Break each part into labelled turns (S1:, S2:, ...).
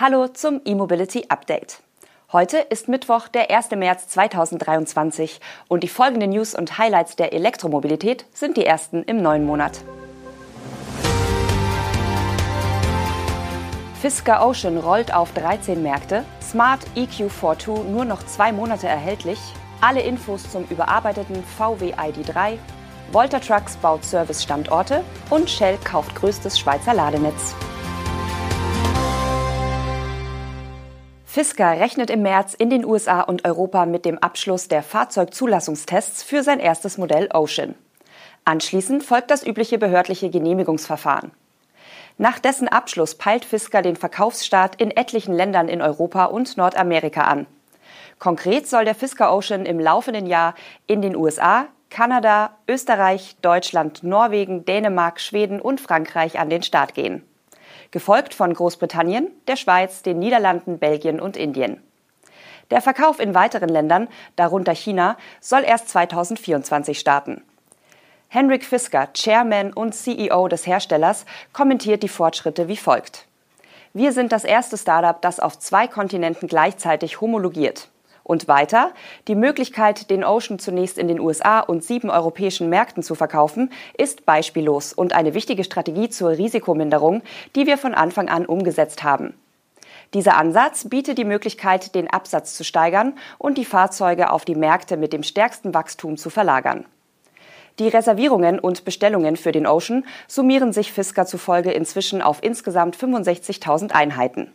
S1: Hallo zum E-Mobility Update. Heute ist Mittwoch, der 1. März 2023 und die folgenden News und Highlights der Elektromobilität sind die ersten im neuen Monat. Fisker Ocean rollt auf 13 Märkte, Smart EQ42 nur noch zwei Monate erhältlich, alle Infos zum überarbeiteten VW ID3, Volta Trucks baut Service-Standorte und Shell kauft größtes Schweizer Ladenetz. Fisker rechnet im März in den USA und Europa mit dem Abschluss der Fahrzeugzulassungstests für sein erstes Modell Ocean. Anschließend folgt das übliche behördliche Genehmigungsverfahren. Nach dessen Abschluss peilt Fisker den Verkaufsstart in etlichen Ländern in Europa und Nordamerika an. Konkret soll der Fisker Ocean im laufenden Jahr in den USA, Kanada, Österreich, Deutschland, Norwegen, Dänemark, Schweden und Frankreich an den Start gehen gefolgt von Großbritannien, der Schweiz, den Niederlanden, Belgien und Indien. Der Verkauf in weiteren Ländern, darunter China, soll erst 2024 starten. Henrik Fisker, Chairman und CEO des Herstellers, kommentiert die Fortschritte wie folgt. Wir sind das erste Startup, das auf zwei Kontinenten gleichzeitig homologiert. Und weiter, die Möglichkeit, den Ocean zunächst in den USA und sieben europäischen Märkten zu verkaufen, ist beispiellos und eine wichtige Strategie zur Risikominderung, die wir von Anfang an umgesetzt haben. Dieser Ansatz bietet die Möglichkeit, den Absatz zu steigern und die Fahrzeuge auf die Märkte mit dem stärksten Wachstum zu verlagern. Die Reservierungen und Bestellungen für den Ocean summieren sich Fisker zufolge inzwischen auf insgesamt 65.000 Einheiten.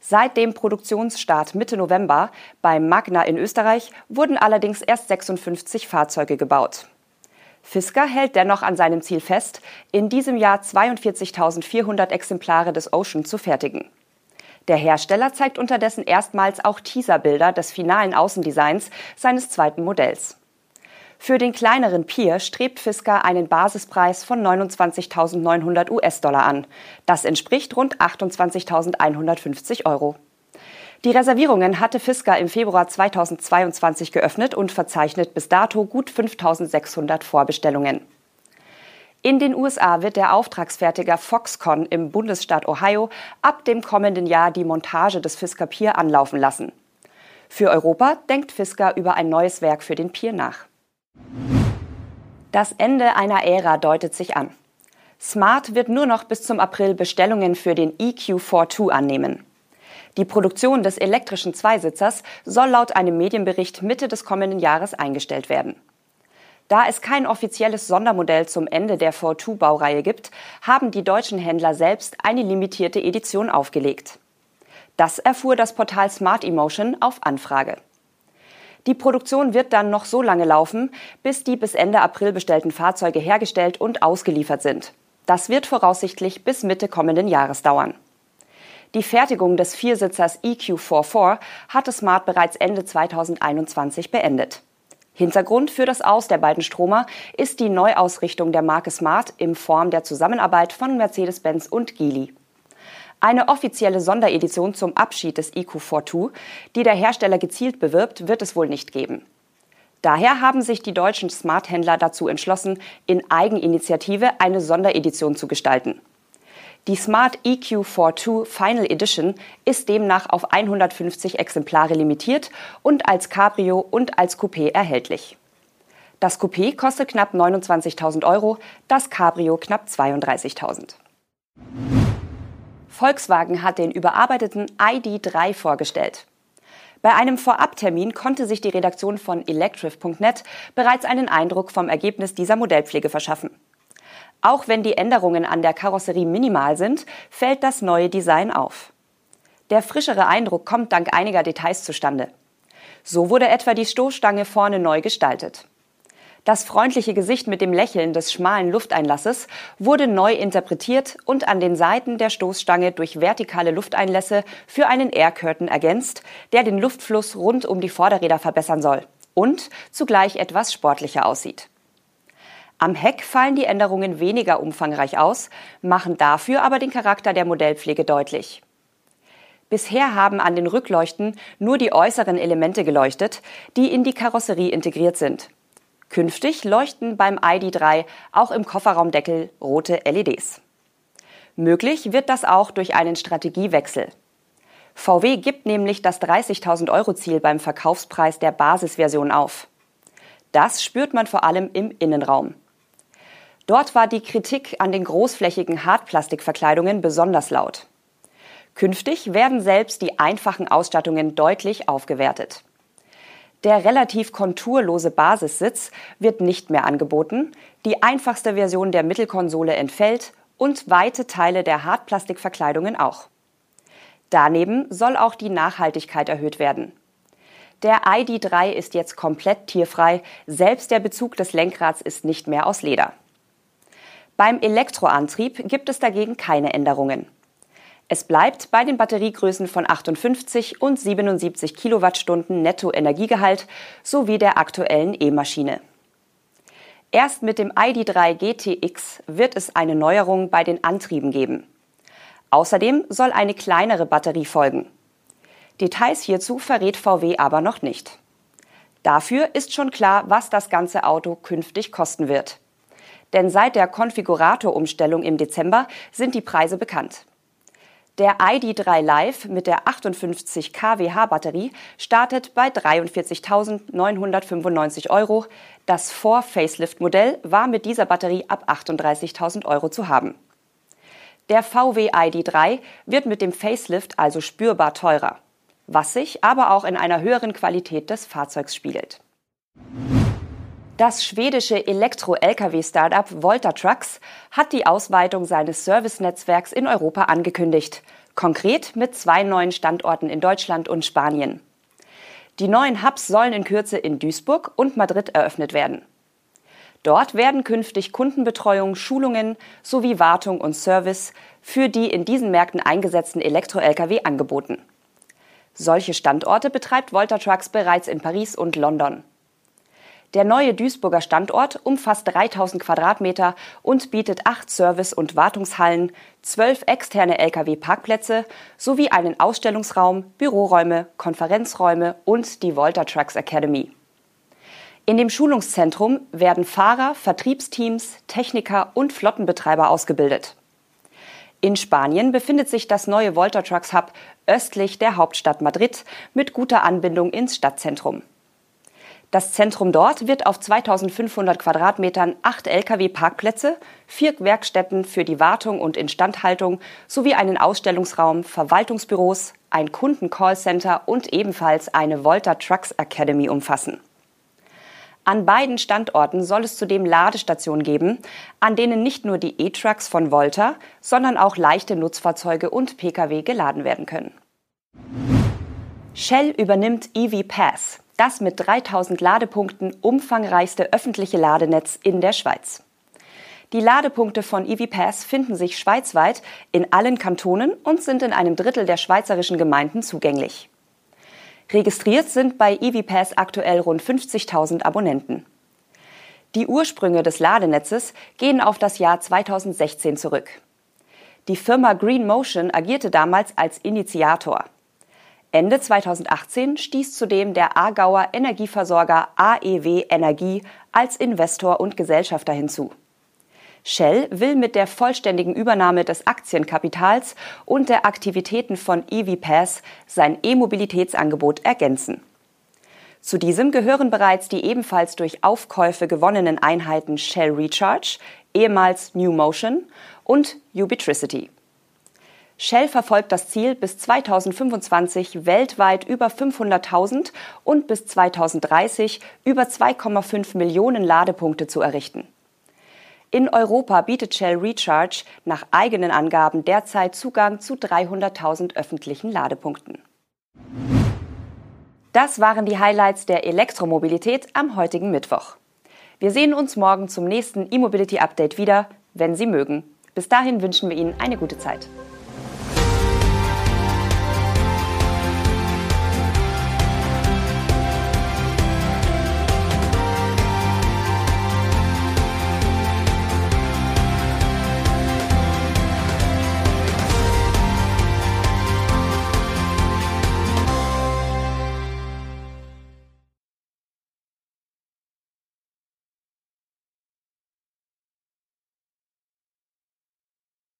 S1: Seit dem Produktionsstart Mitte November beim Magna in Österreich wurden allerdings erst 56 Fahrzeuge gebaut. Fisker hält dennoch an seinem Ziel fest, in diesem Jahr 42.400 Exemplare des Ocean zu fertigen. Der Hersteller zeigt unterdessen erstmals auch Teaserbilder des finalen Außendesigns seines zweiten Modells. Für den kleineren Pier strebt Fisker einen Basispreis von 29.900 US-Dollar an. Das entspricht rund 28.150 Euro. Die Reservierungen hatte Fisker im Februar 2022 geöffnet und verzeichnet bis dato gut 5600 Vorbestellungen. In den USA wird der Auftragsfertiger Foxconn im Bundesstaat Ohio ab dem kommenden Jahr die Montage des Fisker Pier anlaufen lassen. Für Europa denkt Fisker über ein neues Werk für den Pier nach. Das Ende einer Ära deutet sich an. Smart wird nur noch bis zum April Bestellungen für den EQ42 annehmen. Die Produktion des elektrischen Zweisitzers soll laut einem Medienbericht Mitte des kommenden Jahres eingestellt werden. Da es kein offizielles Sondermodell zum Ende der 42-Baureihe gibt, haben die deutschen Händler selbst eine limitierte Edition aufgelegt. Das erfuhr das Portal Smart Emotion auf Anfrage. Die Produktion wird dann noch so lange laufen, bis die bis Ende April bestellten Fahrzeuge hergestellt und ausgeliefert sind. Das wird voraussichtlich bis Mitte kommenden Jahres dauern. Die Fertigung des Viersitzers EQ44 hatte Smart bereits Ende 2021 beendet. Hintergrund für das Aus der beiden Stromer ist die Neuausrichtung der Marke Smart in Form der Zusammenarbeit von Mercedes-Benz und Geely. Eine offizielle Sonderedition zum Abschied des EQ42, die der Hersteller gezielt bewirbt, wird es wohl nicht geben. Daher haben sich die deutschen Smart-Händler dazu entschlossen, in Eigeninitiative eine Sonderedition zu gestalten. Die Smart EQ42 Final Edition ist demnach auf 150 Exemplare limitiert und als Cabrio und als Coupé erhältlich. Das Coupé kostet knapp 29.000 Euro, das Cabrio knapp 32.000. Volkswagen hat den überarbeiteten ID3 vorgestellt. Bei einem Vorabtermin konnte sich die Redaktion von electriv.net bereits einen Eindruck vom Ergebnis dieser Modellpflege verschaffen. Auch wenn die Änderungen an der Karosserie minimal sind, fällt das neue Design auf. Der frischere Eindruck kommt dank einiger Details zustande. So wurde etwa die Stoßstange vorne neu gestaltet. Das freundliche Gesicht mit dem Lächeln des schmalen Lufteinlasses wurde neu interpretiert und an den Seiten der Stoßstange durch vertikale Lufteinlässe für einen Air Curtain ergänzt, der den Luftfluss rund um die Vorderräder verbessern soll und zugleich etwas sportlicher aussieht. Am Heck fallen die Änderungen weniger umfangreich aus, machen dafür aber den Charakter der Modellpflege deutlich. Bisher haben an den Rückleuchten nur die äußeren Elemente geleuchtet, die in die Karosserie integriert sind. Künftig leuchten beim ID3 auch im Kofferraumdeckel rote LEDs. Möglich wird das auch durch einen Strategiewechsel. VW gibt nämlich das 30.000 Euro Ziel beim Verkaufspreis der Basisversion auf. Das spürt man vor allem im Innenraum. Dort war die Kritik an den großflächigen Hartplastikverkleidungen besonders laut. Künftig werden selbst die einfachen Ausstattungen deutlich aufgewertet. Der relativ konturlose Basissitz wird nicht mehr angeboten, die einfachste Version der Mittelkonsole entfällt und weite Teile der Hartplastikverkleidungen auch. Daneben soll auch die Nachhaltigkeit erhöht werden. Der ID3 ist jetzt komplett tierfrei, selbst der Bezug des Lenkrads ist nicht mehr aus Leder. Beim Elektroantrieb gibt es dagegen keine Änderungen. Es bleibt bei den Batteriegrößen von 58 und 77 Kilowattstunden Nettoenergiegehalt sowie der aktuellen E-Maschine. Erst mit dem ID3 GTX wird es eine Neuerung bei den Antrieben geben. Außerdem soll eine kleinere Batterie folgen. Details hierzu verrät VW aber noch nicht. Dafür ist schon klar, was das ganze Auto künftig kosten wird. Denn seit der Konfiguratorumstellung im Dezember sind die Preise bekannt. Der ID3 Live mit der 58 kWh Batterie startet bei 43.995 Euro. Das Vor-Facelift-Modell war mit dieser Batterie ab 38.000 Euro zu haben. Der VW ID3 wird mit dem Facelift also spürbar teurer, was sich aber auch in einer höheren Qualität des Fahrzeugs spiegelt. Das schwedische Elektro-Lkw-Startup Volta Trucks hat die Ausweitung seines Servicenetzwerks in Europa angekündigt, konkret mit zwei neuen Standorten in Deutschland und Spanien. Die neuen Hubs sollen in Kürze in Duisburg und Madrid eröffnet werden. Dort werden künftig Kundenbetreuung, Schulungen sowie Wartung und Service für die in diesen Märkten eingesetzten Elektro-Lkw angeboten. Solche Standorte betreibt Volta Trucks bereits in Paris und London. Der neue Duisburger Standort umfasst 3000 Quadratmeter und bietet acht Service- und Wartungshallen, zwölf externe Lkw-Parkplätze sowie einen Ausstellungsraum, Büroräume, Konferenzräume und die Volta Trucks Academy. In dem Schulungszentrum werden Fahrer, Vertriebsteams, Techniker und Flottenbetreiber ausgebildet. In Spanien befindet sich das neue Volta Trucks Hub östlich der Hauptstadt Madrid mit guter Anbindung ins Stadtzentrum. Das Zentrum dort wird auf 2500 Quadratmetern acht Lkw-Parkplätze, vier Werkstätten für die Wartung und Instandhaltung sowie einen Ausstellungsraum, Verwaltungsbüros, ein Kunden-Callcenter und ebenfalls eine Volta Trucks Academy umfassen. An beiden Standorten soll es zudem Ladestationen geben, an denen nicht nur die E-Trucks von Volta, sondern auch leichte Nutzfahrzeuge und Pkw geladen werden können. Shell übernimmt EV Pass, das mit 3000 Ladepunkten umfangreichste öffentliche Ladenetz in der Schweiz. Die Ladepunkte von EV Pass finden sich schweizweit in allen Kantonen und sind in einem Drittel der schweizerischen Gemeinden zugänglich. Registriert sind bei EVPass aktuell rund 50.000 Abonnenten. Die Ursprünge des Ladenetzes gehen auf das Jahr 2016 zurück. Die Firma Green Motion agierte damals als Initiator. Ende 2018 stieß zudem der Aargauer Energieversorger AEW Energie als Investor und Gesellschafter hinzu. Shell will mit der vollständigen Übernahme des Aktienkapitals und der Aktivitäten von EVPass sein E-Mobilitätsangebot ergänzen. Zu diesem gehören bereits die ebenfalls durch Aufkäufe gewonnenen Einheiten Shell Recharge, ehemals New Motion und Ubitricity. Shell verfolgt das Ziel, bis 2025 weltweit über 500.000 und bis 2030 über 2,5 Millionen Ladepunkte zu errichten. In Europa bietet Shell Recharge nach eigenen Angaben derzeit Zugang zu 300.000 öffentlichen Ladepunkten. Das waren die Highlights der Elektromobilität am heutigen Mittwoch. Wir sehen uns morgen zum nächsten E-Mobility Update wieder, wenn Sie mögen. Bis dahin wünschen wir Ihnen eine gute Zeit.